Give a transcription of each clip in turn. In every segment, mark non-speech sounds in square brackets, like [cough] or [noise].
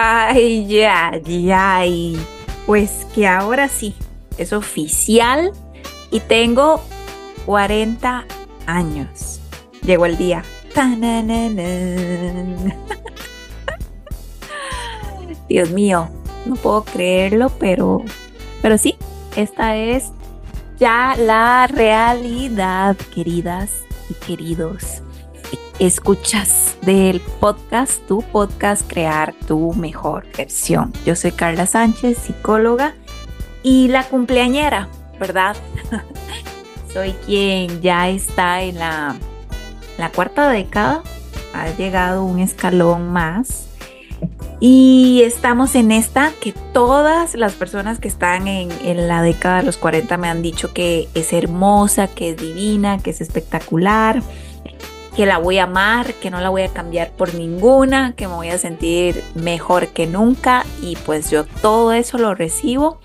Ay, ya, ya. Pues que ahora sí, es oficial y tengo 40 años. Llegó el día. [laughs] Dios mío, no puedo creerlo, pero, pero sí, esta es ya la realidad, queridas y queridos. Escuchas del podcast, tu podcast, crear tu mejor versión. Yo soy Carla Sánchez, psicóloga y la cumpleañera, ¿verdad? [laughs] soy quien ya está en la, la cuarta década, ha llegado un escalón más y estamos en esta que todas las personas que están en, en, la década de los 40 me han dicho que es hermosa, que es divina, que es espectacular, que la voy a amar, que no la voy a cambiar por ninguna, que me voy a sentir mejor que nunca y pues yo todo eso lo recibo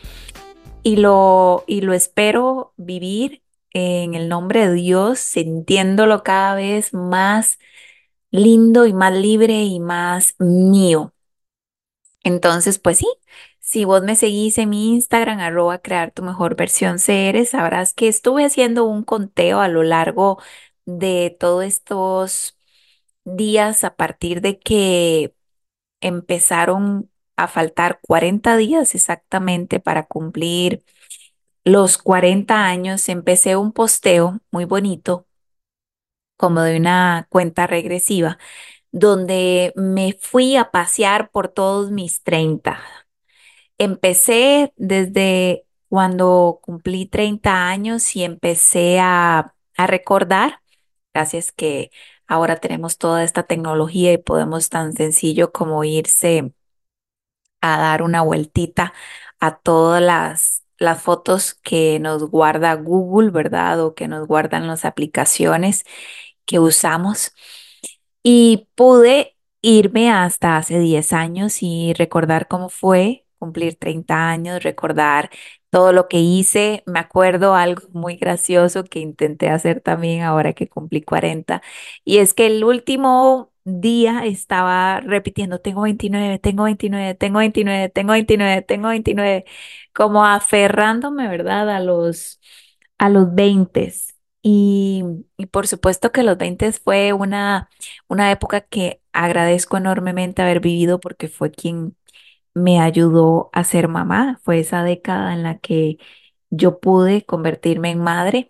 y lo, y lo espero vivir en el nombre de Dios, sintiéndolo cada vez más lindo y más libre y más mío. Entonces, pues sí, si vos me seguís en mi Instagram, arroba crear tu mejor versión CR, sabrás que estuve haciendo un conteo a lo largo de todos estos días a partir de que empezaron a faltar 40 días exactamente para cumplir los 40 años. Empecé un posteo muy bonito, como de una cuenta regresiva donde me fui a pasear por todos mis 30. Empecé desde cuando cumplí 30 años y empecé a, a recordar, gracias que ahora tenemos toda esta tecnología y podemos tan sencillo como irse a dar una vueltita a todas las, las fotos que nos guarda Google, ¿verdad? O que nos guardan las aplicaciones que usamos. Y pude irme hasta hace 10 años y recordar cómo fue cumplir 30 años, recordar todo lo que hice. Me acuerdo algo muy gracioso que intenté hacer también ahora que cumplí 40 y es que el último día estaba repitiendo, tengo 29, tengo 29, tengo 29, tengo 29, tengo 29, como aferrándome, ¿verdad? A los, a los 20. Y, y, por supuesto que los 20 fue una, una época que agradezco enormemente haber vivido porque fue quien me ayudó a ser mamá. Fue esa década en la que yo pude convertirme en madre.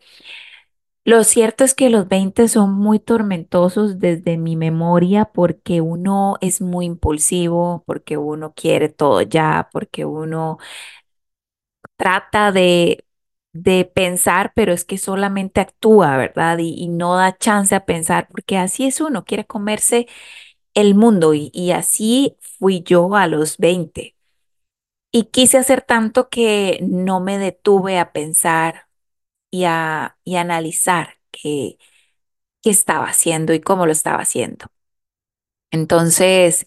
Lo cierto es que los 20 son muy tormentosos desde mi memoria porque uno es muy impulsivo, porque uno quiere todo ya, porque uno trata de de pensar, pero es que solamente actúa, ¿verdad? Y, no da chance a pensar, porque así es uno, quiere comerse el mundo y así fui yo a los 20. Y quise hacer tanto que no me detuve a pensar y a, y analizar qué, qué estaba haciendo y cómo lo estaba haciendo. Entonces,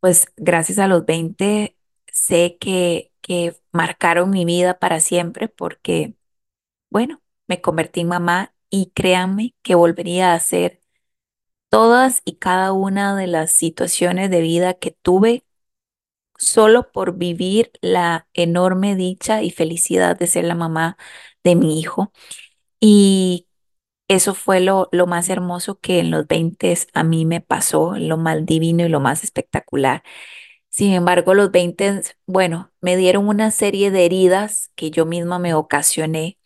pues gracias a los 20 sé que, que marcaron mi vida para siempre porque bueno, me convertí en mamá y créanme que volvería a hacer todas y cada una de las situaciones de vida que tuve solo por vivir la enorme dicha y felicidad de ser la mamá de mi hijo. Y eso fue lo, lo más hermoso que en los 20 a mí me pasó, lo más divino y lo más espectacular. Sin embargo, los 20, bueno, me dieron una serie de heridas que yo misma me ocasioné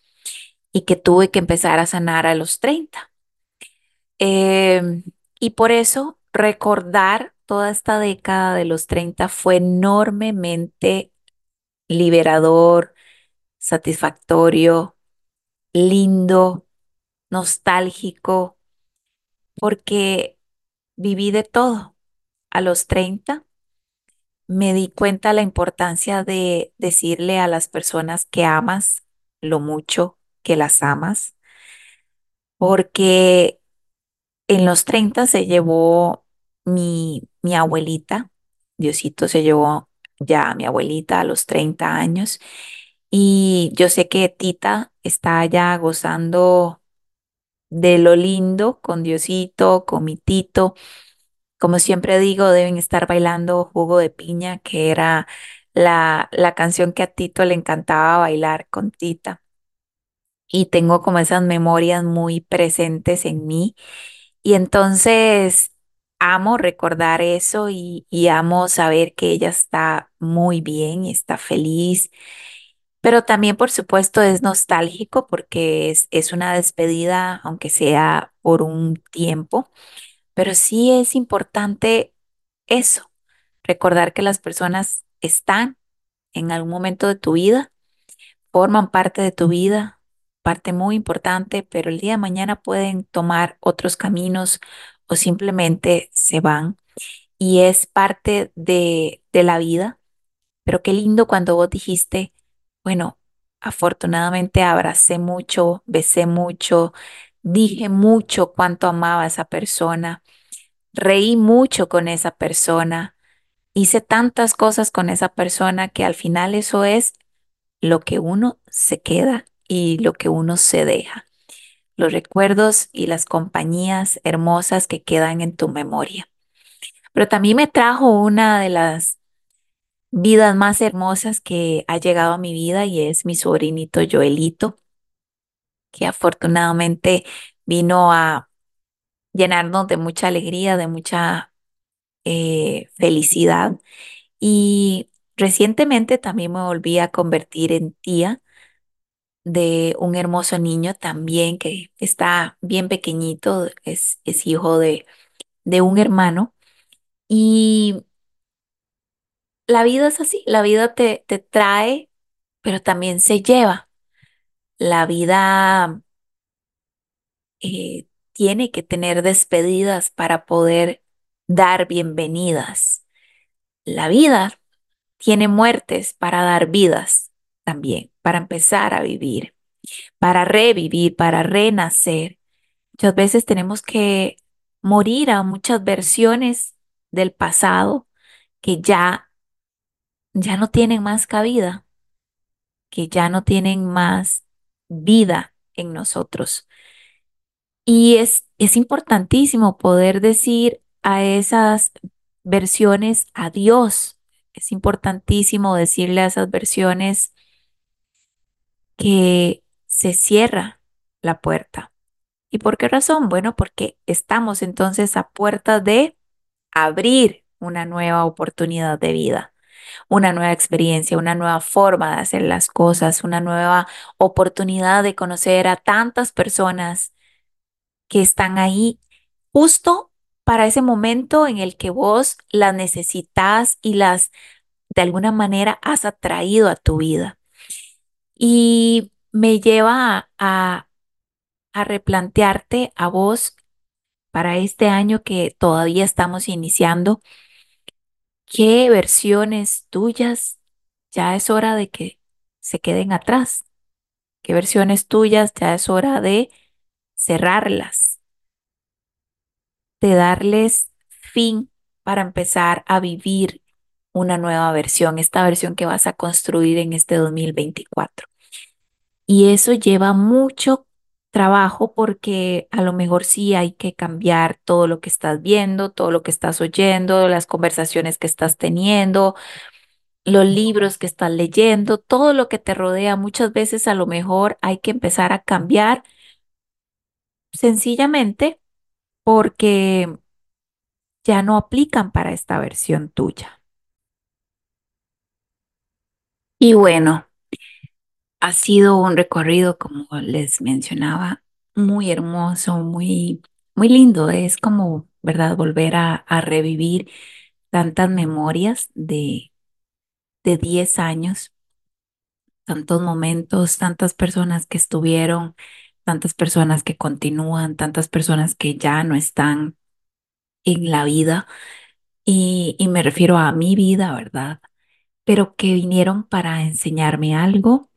y que tuve que empezar a sanar a los 30. Eh, y por eso recordar toda esta década de los 30 fue enormemente liberador, satisfactorio, lindo, nostálgico, porque viví de todo. A los 30 me di cuenta la importancia de decirle a las personas que amas lo mucho que las amas, porque en los 30 se llevó mi, mi abuelita, Diosito se llevó ya a mi abuelita a los 30 años y yo sé que Tita está ya gozando de lo lindo con Diosito, con mi Tito, como siempre digo, deben estar bailando Jugo de Piña, que era la, la canción que a Tito le encantaba bailar con Tita. Y tengo como esas memorias muy presentes en mí. Y entonces amo recordar eso y, y amo saber que ella está muy bien, está feliz. Pero también, por supuesto, es nostálgico porque es, es una despedida, aunque sea por un tiempo. Pero sí es importante eso, recordar que las personas están en algún momento de tu vida, forman parte de tu vida, parte muy importante, pero el día de mañana pueden tomar otros caminos o simplemente se van y es parte de, de la vida. Pero qué lindo cuando vos dijiste, bueno, afortunadamente abracé mucho, besé mucho, dije mucho cuánto amaba a esa persona reí mucho con esa persona, hice tantas cosas con esa persona que al final eso es lo que uno se queda y lo que uno se deja, los recuerdos y las compañías hermosas que quedan en tu memoria. Pero también me trajo una de las vidas más hermosas que ha llegado a mi vida y es mi sobrinito Joelito, que afortunadamente vino a llenarnos de mucha alegría, de mucha eh, felicidad. Y recientemente también me volví a convertir en tía de un hermoso niño también que está bien pequeñito, es, es hijo de, de un hermano. Y la vida es así, la vida te, te trae, pero también se lleva. La vida eh, tiene que tener despedidas para poder dar bienvenidas. La vida tiene muertes para dar vidas también, para empezar a vivir, para revivir, para renacer. Muchas veces tenemos que morir a muchas versiones del pasado que ya ya no tienen más cabida, que ya no tienen más vida en nosotros. Y es, es importantísimo poder decir a esas versiones adiós. Es importantísimo decirle a esas versiones que se cierra la puerta. ¿Y por qué razón? Bueno, porque estamos entonces a puerta de abrir una nueva oportunidad de vida, una nueva experiencia, una nueva forma de hacer las cosas, una nueva oportunidad de conocer a tantas personas que están ahí justo para ese momento en el que vos las necesitas y las de alguna manera has atraído a tu vida. Y me lleva a, replantearte a vos para este año que todavía estamos iniciando, qué versiones tuyas ya es hora de que se queden atrás, qué versiones tuyas ya es hora de cerrarlas, de darles fin para empezar a vivir una nueva versión, esta versión que vas a construir en este 2024. Y eso lleva mucho trabajo porque a lo mejor sí hay que cambiar todo lo que estás viendo, todo lo que estás oyendo, las conversaciones que estás teniendo, los libros que estás leyendo, todo lo que te rodea. Muchas veces a lo mejor hay que empezar a cambiar sencillamente porque ya no aplican para esta versión tuya. Y bueno, ha sido un recorrido, como les mencionaba, muy hermoso, muy, muy lindo. Es como, ¿verdad? Volver a, a revivir tantas memorias de, de 10 años, tantos momentos, tantas personas que estuvieron, tantas personas que continúan, tantas personas que ya no están en la vida. Y, y me refiero a mi vida, ¿verdad? Pero que vinieron para enseñarme algo,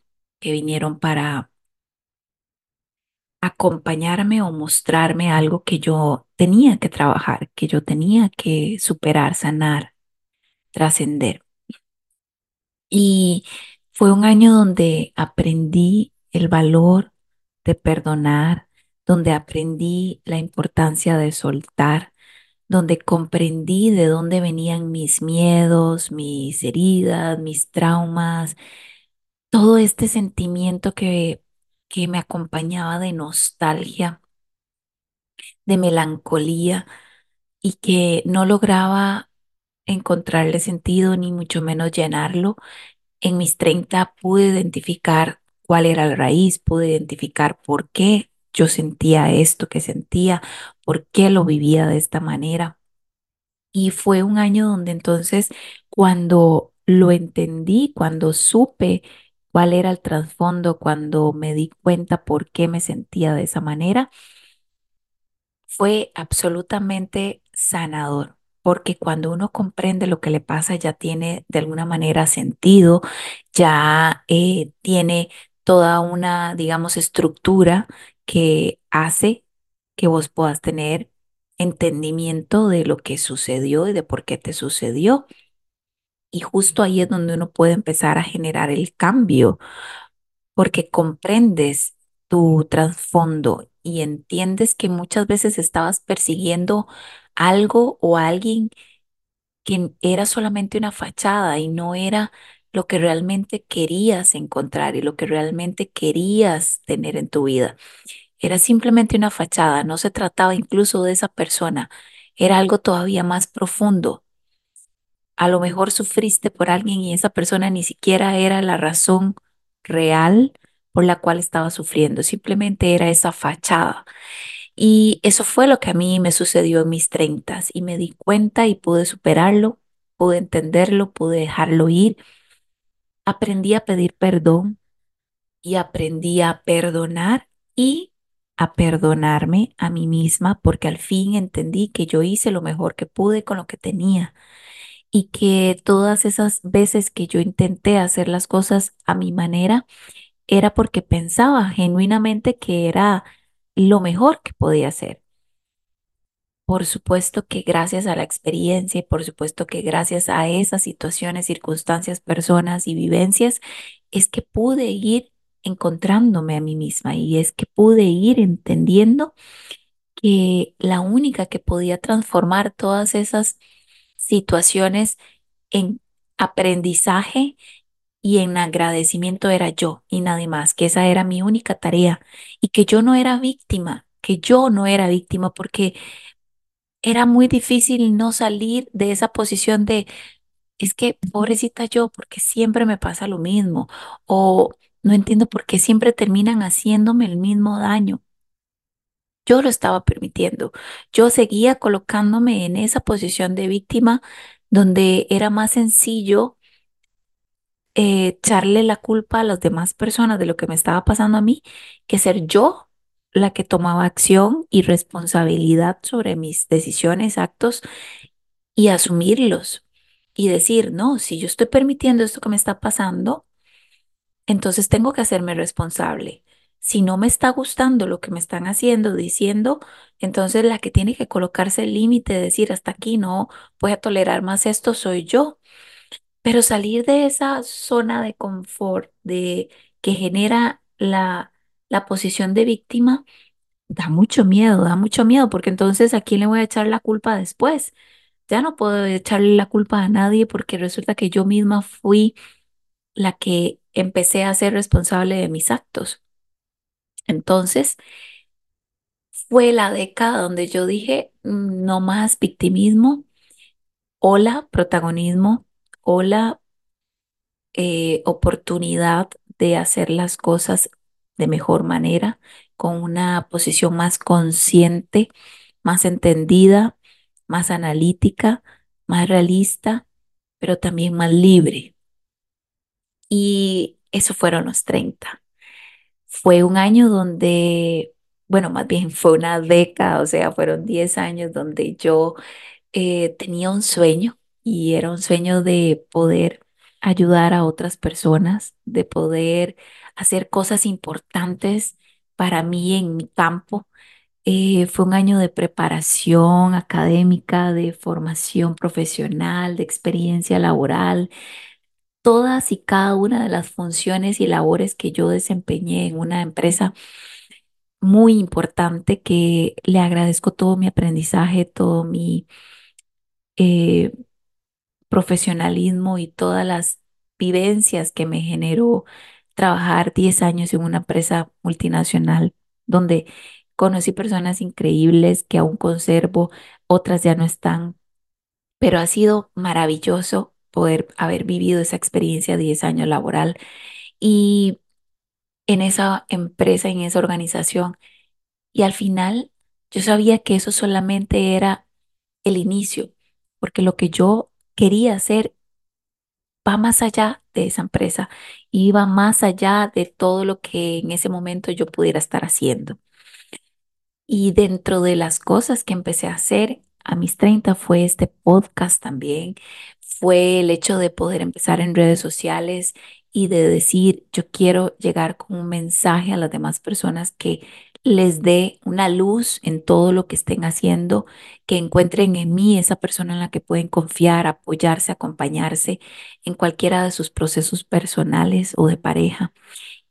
que vinieron para acompañarme o mostrarme algo que yo tenía que trabajar, que yo tenía que superar, sanar, trascender. Y fue un año donde aprendí el valor de perdonar, donde aprendí la importancia de soltar, donde comprendí de dónde venían mis miedos, mis heridas, mis traumas, todo este sentimiento que, que me acompañaba de nostalgia, de melancolía y que no lograba encontrarle sentido ni mucho menos llenarlo. En mis 30 pude identificar cuál era la raíz, pude identificar por qué yo sentía esto que sentía, por qué lo vivía de esta manera. Y fue un año donde entonces cuando lo entendí, cuando supe cuál era el trasfondo, cuando me di cuenta por qué me sentía de esa manera, fue absolutamente sanador, porque cuando uno comprende lo que le pasa ya tiene de alguna manera sentido, ya eh, tiene toda una, digamos, estructura que hace que vos puedas tener entendimiento de lo que sucedió y de por qué te sucedió. Y justo ahí es donde uno puede empezar a generar el cambio, porque comprendes tu trasfondo y entiendes que muchas veces estabas persiguiendo algo o alguien que era solamente una fachada y no era lo que realmente querías encontrar y lo que realmente querías tener en tu vida. Era simplemente una fachada, no se trataba incluso de esa persona, era algo todavía más profundo. A lo mejor sufriste por alguien y esa persona ni siquiera era la razón real por la cual estaba sufriendo, simplemente era esa fachada. Y eso fue lo que a mí me sucedió en mis treintas y me di cuenta y pude superarlo, pude entenderlo, pude dejarlo ir. Aprendí a pedir perdón y aprendí a perdonar y a perdonarme a mí misma porque al fin entendí que yo hice lo mejor que pude con lo que tenía y que todas esas veces que yo intenté hacer las cosas a mi manera era porque pensaba genuinamente que era lo mejor que podía hacer. Por supuesto que gracias a la experiencia y por supuesto que gracias a esas situaciones, circunstancias, personas y vivencias, es que pude ir encontrándome a mí misma y es que pude ir entendiendo que la única que podía transformar todas esas situaciones en aprendizaje y en agradecimiento era yo y nadie más, que esa era mi única tarea y que yo no era víctima, que yo no era víctima porque era muy difícil no salir de esa posición de, es que pobrecita yo, porque siempre me pasa lo mismo o no entiendo por qué siempre terminan haciéndome el mismo daño. Yo lo estaba permitiendo. Yo seguía colocándome en esa posición de víctima donde era más sencillo eh, echarle la culpa a las demás personas de lo que me estaba pasando a mí que ser yo la que tomaba acción y responsabilidad sobre mis decisiones, actos y asumirlos y decir, no, si yo estoy permitiendo esto que me está pasando, entonces tengo que hacerme responsable. Si no me está gustando lo que me están haciendo, diciendo, entonces la que tiene que colocarse el límite, decir, hasta aquí no voy a tolerar más esto, soy yo. Pero salir de esa zona de confort de que genera la, la posición de víctima da mucho miedo, da mucho miedo, porque entonces ¿a quién le voy a echar la culpa después? Ya no puedo echarle la culpa a nadie porque resulta que yo misma fui la que empecé a ser responsable de mis actos. Entonces, fue la década donde yo dije, "Mm, no más victimismo, hola protagonismo, hola eh, oportunidad de hacer las cosas de mejor manera, con una posición más consciente, más entendida, más analítica, más realista, pero también más libre. Y eso fueron los 30. Fue un año donde, bueno, más bien fue una década, o sea, fueron 10 años donde yo eh, tenía un sueño y era un sueño de poder ayudar a otras personas, de poder hacer cosas importantes para mí en mi campo. Eh, fue un año de preparación académica, de formación profesional, de experiencia laboral. Todas y cada una de las funciones y labores que yo desempeñé en una empresa muy importante que le agradezco todo mi aprendizaje, todo mi eh, profesionalismo y todas las vivencias que me generó trabajar 10 años en una empresa multinacional donde conocí personas increíbles que aún conservo, otras ya no están, pero ha sido maravilloso poder haber vivido esa experiencia de 10 años laboral y en esa empresa, en esa organización. Y al final yo sabía que eso solamente era el inicio, porque lo que yo quería hacer va más allá de esa empresa va más allá de todo lo que en ese momento yo pudiera estar haciendo. Y dentro de las cosas que empecé a hacer a mis 30 fue este podcast también, fue el hecho de poder empezar en redes sociales y de decir, yo quiero llegar con un mensaje a las demás personas que les dé una luz en todo lo que estén haciendo, que encuentren en mí esa persona en la que pueden confiar, apoyarse, acompañarse en cualquiera de sus procesos personales o de pareja.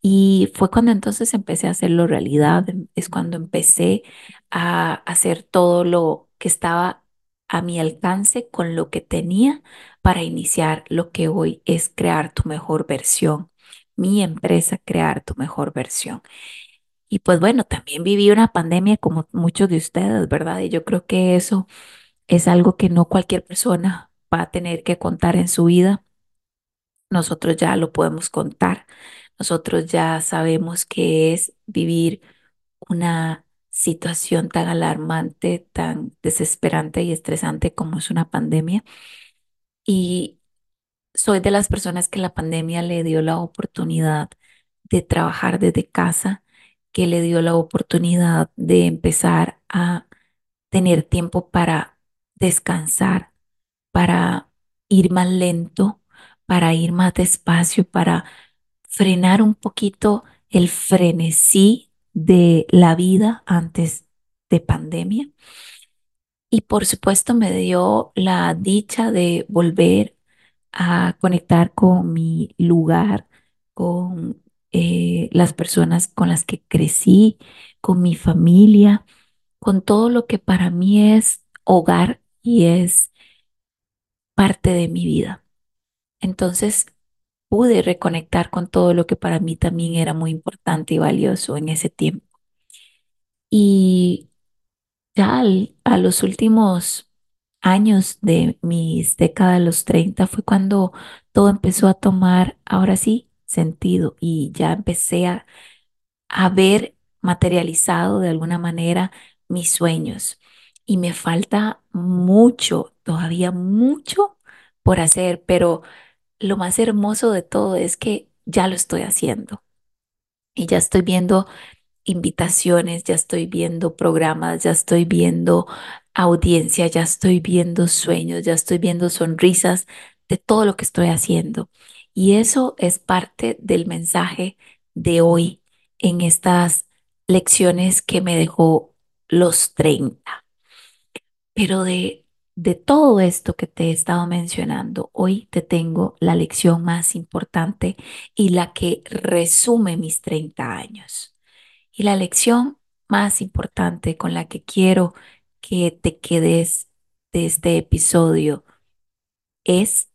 Y fue cuando entonces empecé a hacerlo realidad, em- es cuando empecé a hacer todo lo que estaba a mi alcance con lo que tenía para iniciar lo que hoy es crear tu mejor versión, mi empresa, crear tu mejor versión. Y pues bueno, también viví una pandemia como muchos de ustedes, ¿verdad? Y yo creo que eso es algo que no cualquier persona va a tener que contar en su vida. Nosotros ya lo podemos contar. Nosotros ya sabemos qué es vivir una situación tan alarmante, tan desesperante y estresante como es una pandemia. Y soy de las personas que la pandemia le dio la oportunidad de trabajar desde casa, que le dio la oportunidad de empezar a tener tiempo para descansar, para ir más lento, para ir más despacio, para frenar un poquito el frenesí de la vida antes de pandemia. Y por supuesto me dio la dicha de volver a conectar con mi lugar, con eh, las personas con las que crecí, con mi familia, con todo lo que para mí es hogar y es parte de mi vida. Entonces pude reconectar con todo lo que para mí también era muy importante y valioso en ese tiempo. Y ya a los últimos años de mis décadas, los 30 fue cuando todo empezó a tomar, ahora sí, sentido y ya empecé a, a ver materializado de alguna manera mis sueños. Y me falta mucho, todavía mucho por hacer, pero lo más hermoso de todo es que ya lo estoy haciendo y ya estoy viendo invitaciones, ya estoy viendo programas, ya estoy viendo audiencia, ya estoy viendo sueños, ya estoy viendo sonrisas de todo lo que estoy haciendo. Y eso es parte del mensaje de hoy en estas lecciones que me dejó los 30. Pero de, de todo esto que te he estado mencionando, hoy te tengo la lección más importante y la que resume mis 30 años. Y la lección más importante con la que quiero que te quedes de este episodio es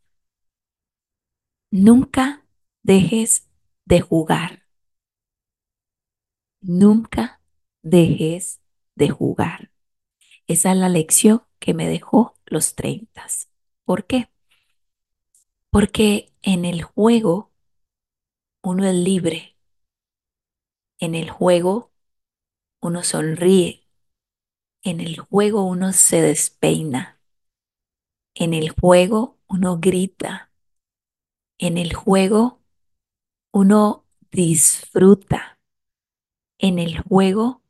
nunca dejes de jugar. Nunca dejes de jugar. Esa es la lección que me dejó los 30. ¿Por qué? Porque en el juego uno es libre. En el juego uno sonríe. En el juego uno se despeina. En el juego uno grita. En el juego uno disfruta. En el juego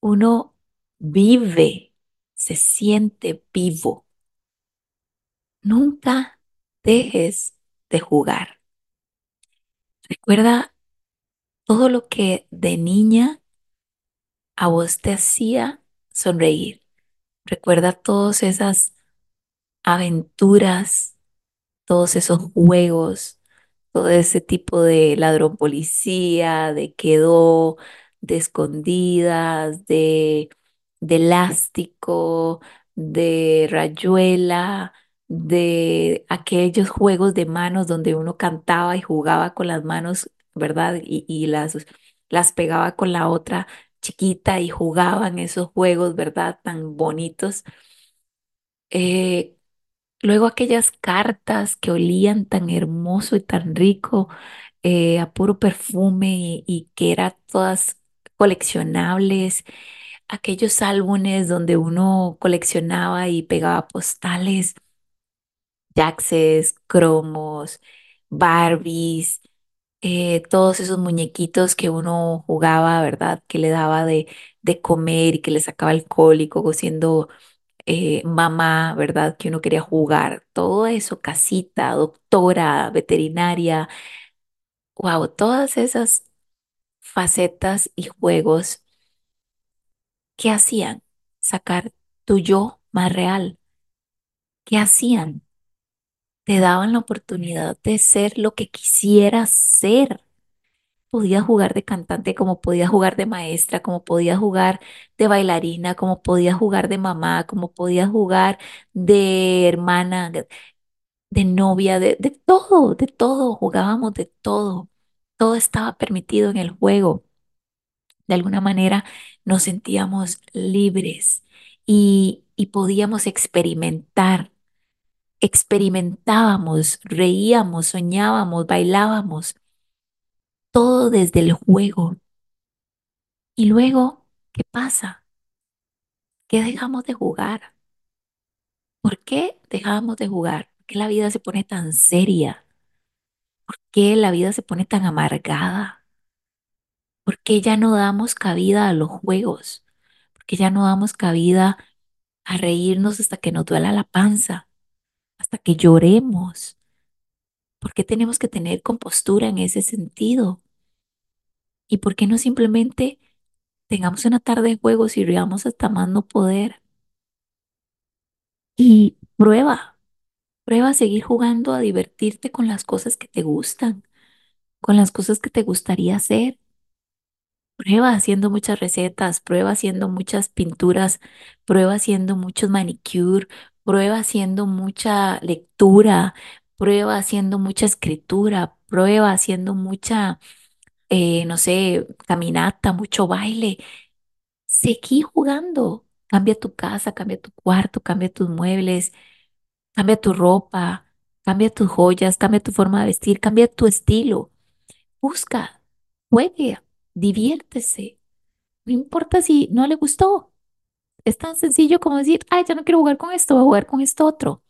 uno vive, se siente vivo. Nunca dejes de jugar. Recuerda todo lo que de niña a vos te hacía sonreír. Recuerda todas esas aventuras, todos esos juegos, todo ese tipo de ladrón policía, de quedó, de escondidas, de, de elástico, de rayuela, de aquellos juegos de manos donde uno cantaba y jugaba con las manos, ¿verdad? Y, y las, las pegaba con la otra chiquita y jugaban esos juegos, ¿verdad? Tan bonitos. Eh, luego aquellas cartas que olían tan hermoso y tan rico, eh, a puro perfume y, y que eran todas coleccionables, aquellos álbumes donde uno coleccionaba y pegaba postales, Jaxes, cromos, Barbies, eh, todos esos muñequitos que uno jugaba, ¿verdad? Que le daba de, de comer y que le sacaba el cólico, siendo eh, mamá, ¿verdad? Que uno quería jugar, todo eso, casita, doctora, veterinaria, wow, todas esas facetas y juegos ¿qué hacían? Sacar tu yo más real. ¿Qué hacían? Te daban la oportunidad de ser lo que quisieras ser. Podías jugar de cantante como podías jugar de maestra, como podías jugar de bailarina, como podías jugar de mamá, como podías jugar de hermana, de, novia, de, de todo, de todo. Jugábamos de todo. Todo estaba permitido en el juego. De alguna manera nos sentíamos libres y, y podíamos experimentar. Experimentábamos, reíamos, soñábamos, bailábamos, todo desde el juego. Y luego, ¿qué pasa? ¿Qué dejamos de jugar? ¿Por qué dejamos de jugar? ¿Por qué la vida se pone tan seria? ¿Por qué la vida se pone tan amargada? ¿Por qué ya no damos cabida a los juegos? ¿Por qué ya no damos cabida a reírnos hasta que nos duela la panza, hasta que lloremos. ¿Por qué tenemos que tener compostura en ese sentido? ¿Y por qué no simplemente tengamos una tarde de juegos y riamos hasta más no poder? Y prueba, prueba a seguir jugando, a divertirte con las cosas que te gustan, con las cosas que te gustaría hacer. Prueba haciendo muchas recetas, prueba haciendo muchas pinturas, prueba haciendo muchos manicure, prueba haciendo mucha lectura, prueba haciendo mucha escritura, prueba haciendo mucha, eh, no sé, caminata, mucho baile. Seguí jugando. Cambia tu casa, cambia tu cuarto, cambia tus muebles, cambia tu ropa, cambia tus joyas, cambia tu forma de vestir, cambia tu estilo. Busca, juegue, diviértese. No importa si no le gustó. Es tan sencillo como decir, ay, ya no quiero jugar con esto, voy a jugar con esto otro.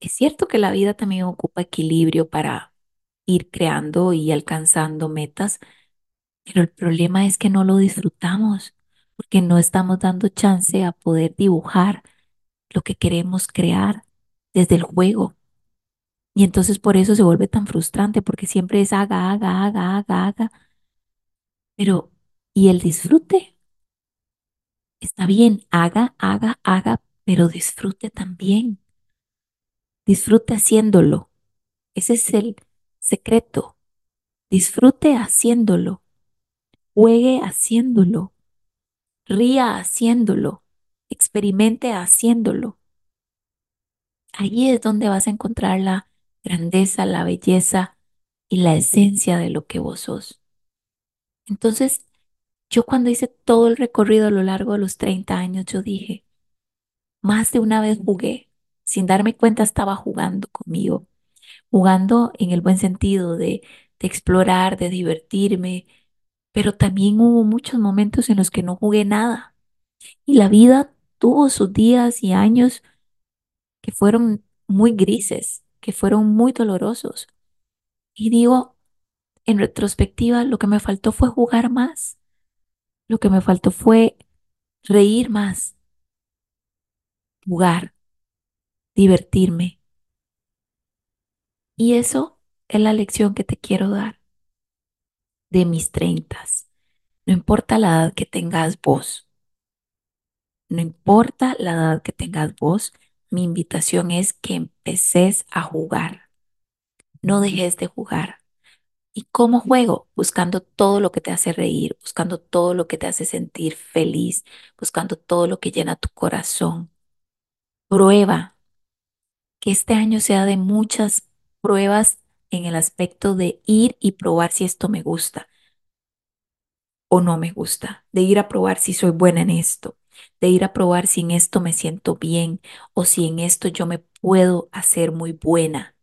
Es cierto que la vida también ocupa equilibrio para ir creando y alcanzando metas, pero el problema es que no lo disfrutamos porque no estamos dando chance a poder dibujar lo que queremos crear desde el juego. Y entonces por eso se vuelve tan frustrante porque siempre es haga, haga, haga, haga, haga. Pero, ¿y el disfrute? Está bien, haga, haga, haga, pero disfrute también. Disfrute haciéndolo. Ese es el secreto. Disfrute haciéndolo. Juegue haciéndolo. Ría haciéndolo. Experimente haciéndolo. Ahí es donde vas a encontrar la grandeza, la belleza y la esencia de lo que vos sos. Entonces, yo cuando hice todo el recorrido a lo largo de los 30 años, yo dije, más de una vez jugué, sin darme cuenta estaba jugando conmigo, jugando en el buen sentido de, de explorar, de divertirme, pero también hubo muchos momentos en los que no jugué nada. Y la vida tuvo sus días y años que fueron muy grises, que fueron muy dolorosos. Y digo, en retrospectiva, lo que me faltó fue jugar más. Lo que me faltó fue reír más, jugar, divertirme. Y eso es la lección que te quiero dar de mis treintas. No importa la edad que tengas vos. No importa la edad que tengas vos, mi invitación es que empeces a jugar. No dejes de jugar. ¿Y cómo juego? Buscando todo lo que te hace reír, buscando todo lo que te hace sentir feliz, buscando todo lo que llena tu corazón. Prueba. Que este año sea de muchas pruebas en el aspecto de ir y probar si esto me gusta o no me gusta, de ir a probar si soy buena en esto, de ir a probar si en esto me siento bien o si en esto yo me puedo hacer muy buena.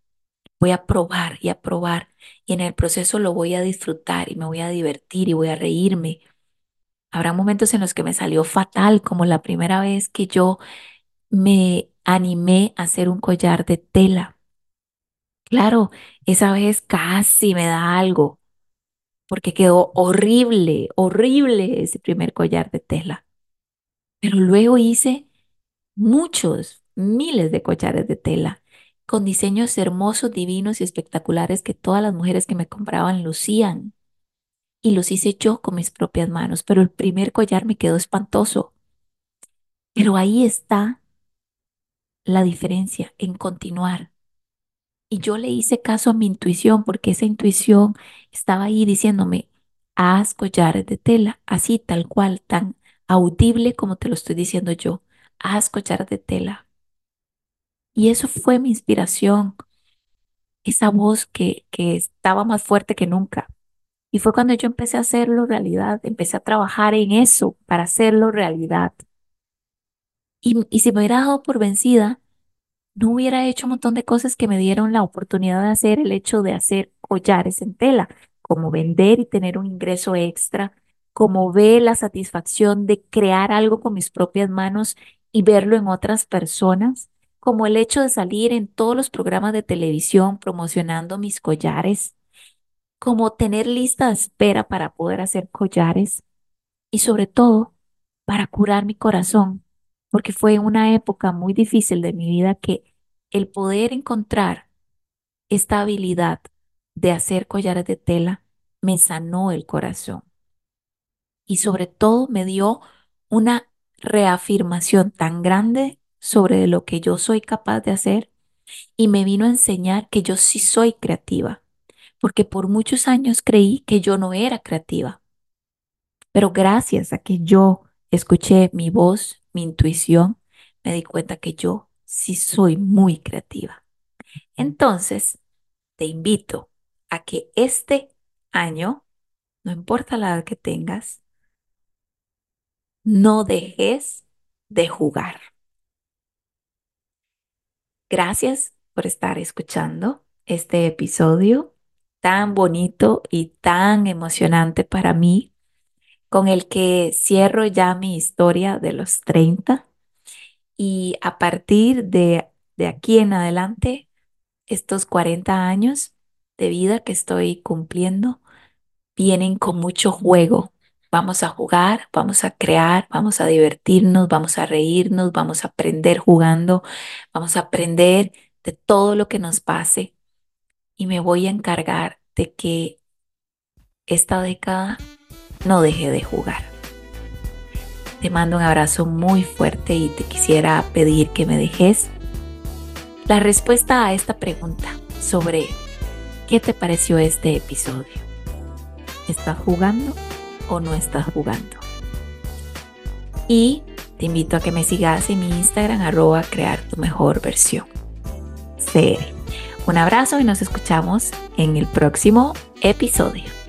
Voy a probar y a probar y en el proceso lo voy a disfrutar y me voy a divertir y voy a reírme. Habrá momentos en los que me salió fatal, como la primera vez que yo me animé a hacer un collar de tela. Claro, esa vez casi me da algo, porque quedó horrible, horrible ese primer collar de tela. Pero luego hice muchos, miles de collares de tela con diseños hermosos, divinos y espectaculares que todas las mujeres que me compraban lucían. Y los hice yo con mis propias manos, pero el primer collar me quedó espantoso. Pero ahí está la diferencia en continuar, y yo le hice caso a mi intuición porque esa intuición estaba ahí diciéndome, haz collares de tela, así tal cual, tan audible como te lo estoy diciendo yo, haz collares de tela. Y eso fue mi inspiración, esa voz que, que estaba más fuerte que nunca. Y fue cuando yo empecé a hacerlo realidad, empecé a trabajar en eso para hacerlo realidad. Y, y si me hubiera dado por vencida, no hubiera hecho un montón de cosas que me dieron la oportunidad de hacer el hecho de hacer collares en tela, como vender y tener un ingreso extra, como ver la satisfacción de crear algo con mis propias manos y verlo en otras personas, como el hecho de salir en todos los programas de televisión promocionando mis collares, como tener lista de espera para poder hacer collares y sobre todo para curar mi corazón porque fue una época muy difícil de mi vida que el poder encontrar esta habilidad de hacer collares de tela me sanó el corazón. Y sobre todo me dio una reafirmación tan grande sobre lo que yo soy capaz de hacer y me vino a enseñar que yo sí soy creativa, porque por muchos años creí que yo no era creativa. Pero gracias a que yo escuché mi voz mi intuición, me di cuenta que yo sí soy muy creativa. Entonces, te invito a que este año, no importa la edad que tengas, no dejes de jugar. Gracias por estar escuchando este episodio tan bonito y tan emocionante para mí con el que cierro ya mi historia de los 30 y a partir de, de aquí en adelante, estos 40 años de vida que estoy cumpliendo vienen con mucho juego. Vamos a jugar, vamos a crear, vamos a divertirnos, vamos a reírnos, vamos a aprender jugando, vamos a aprender de todo lo que nos pase y me voy a encargar de que esta década no deje de jugar. Te mando un abrazo muy fuerte y te quisiera pedir que me dejes la respuesta a esta pregunta sobre qué te pareció este episodio. ¿Estás jugando o no estás jugando? Y te invito a que me sigas en mi Instagram arroba crear tu mejor versión. Un abrazo y nos escuchamos en el próximo episodio.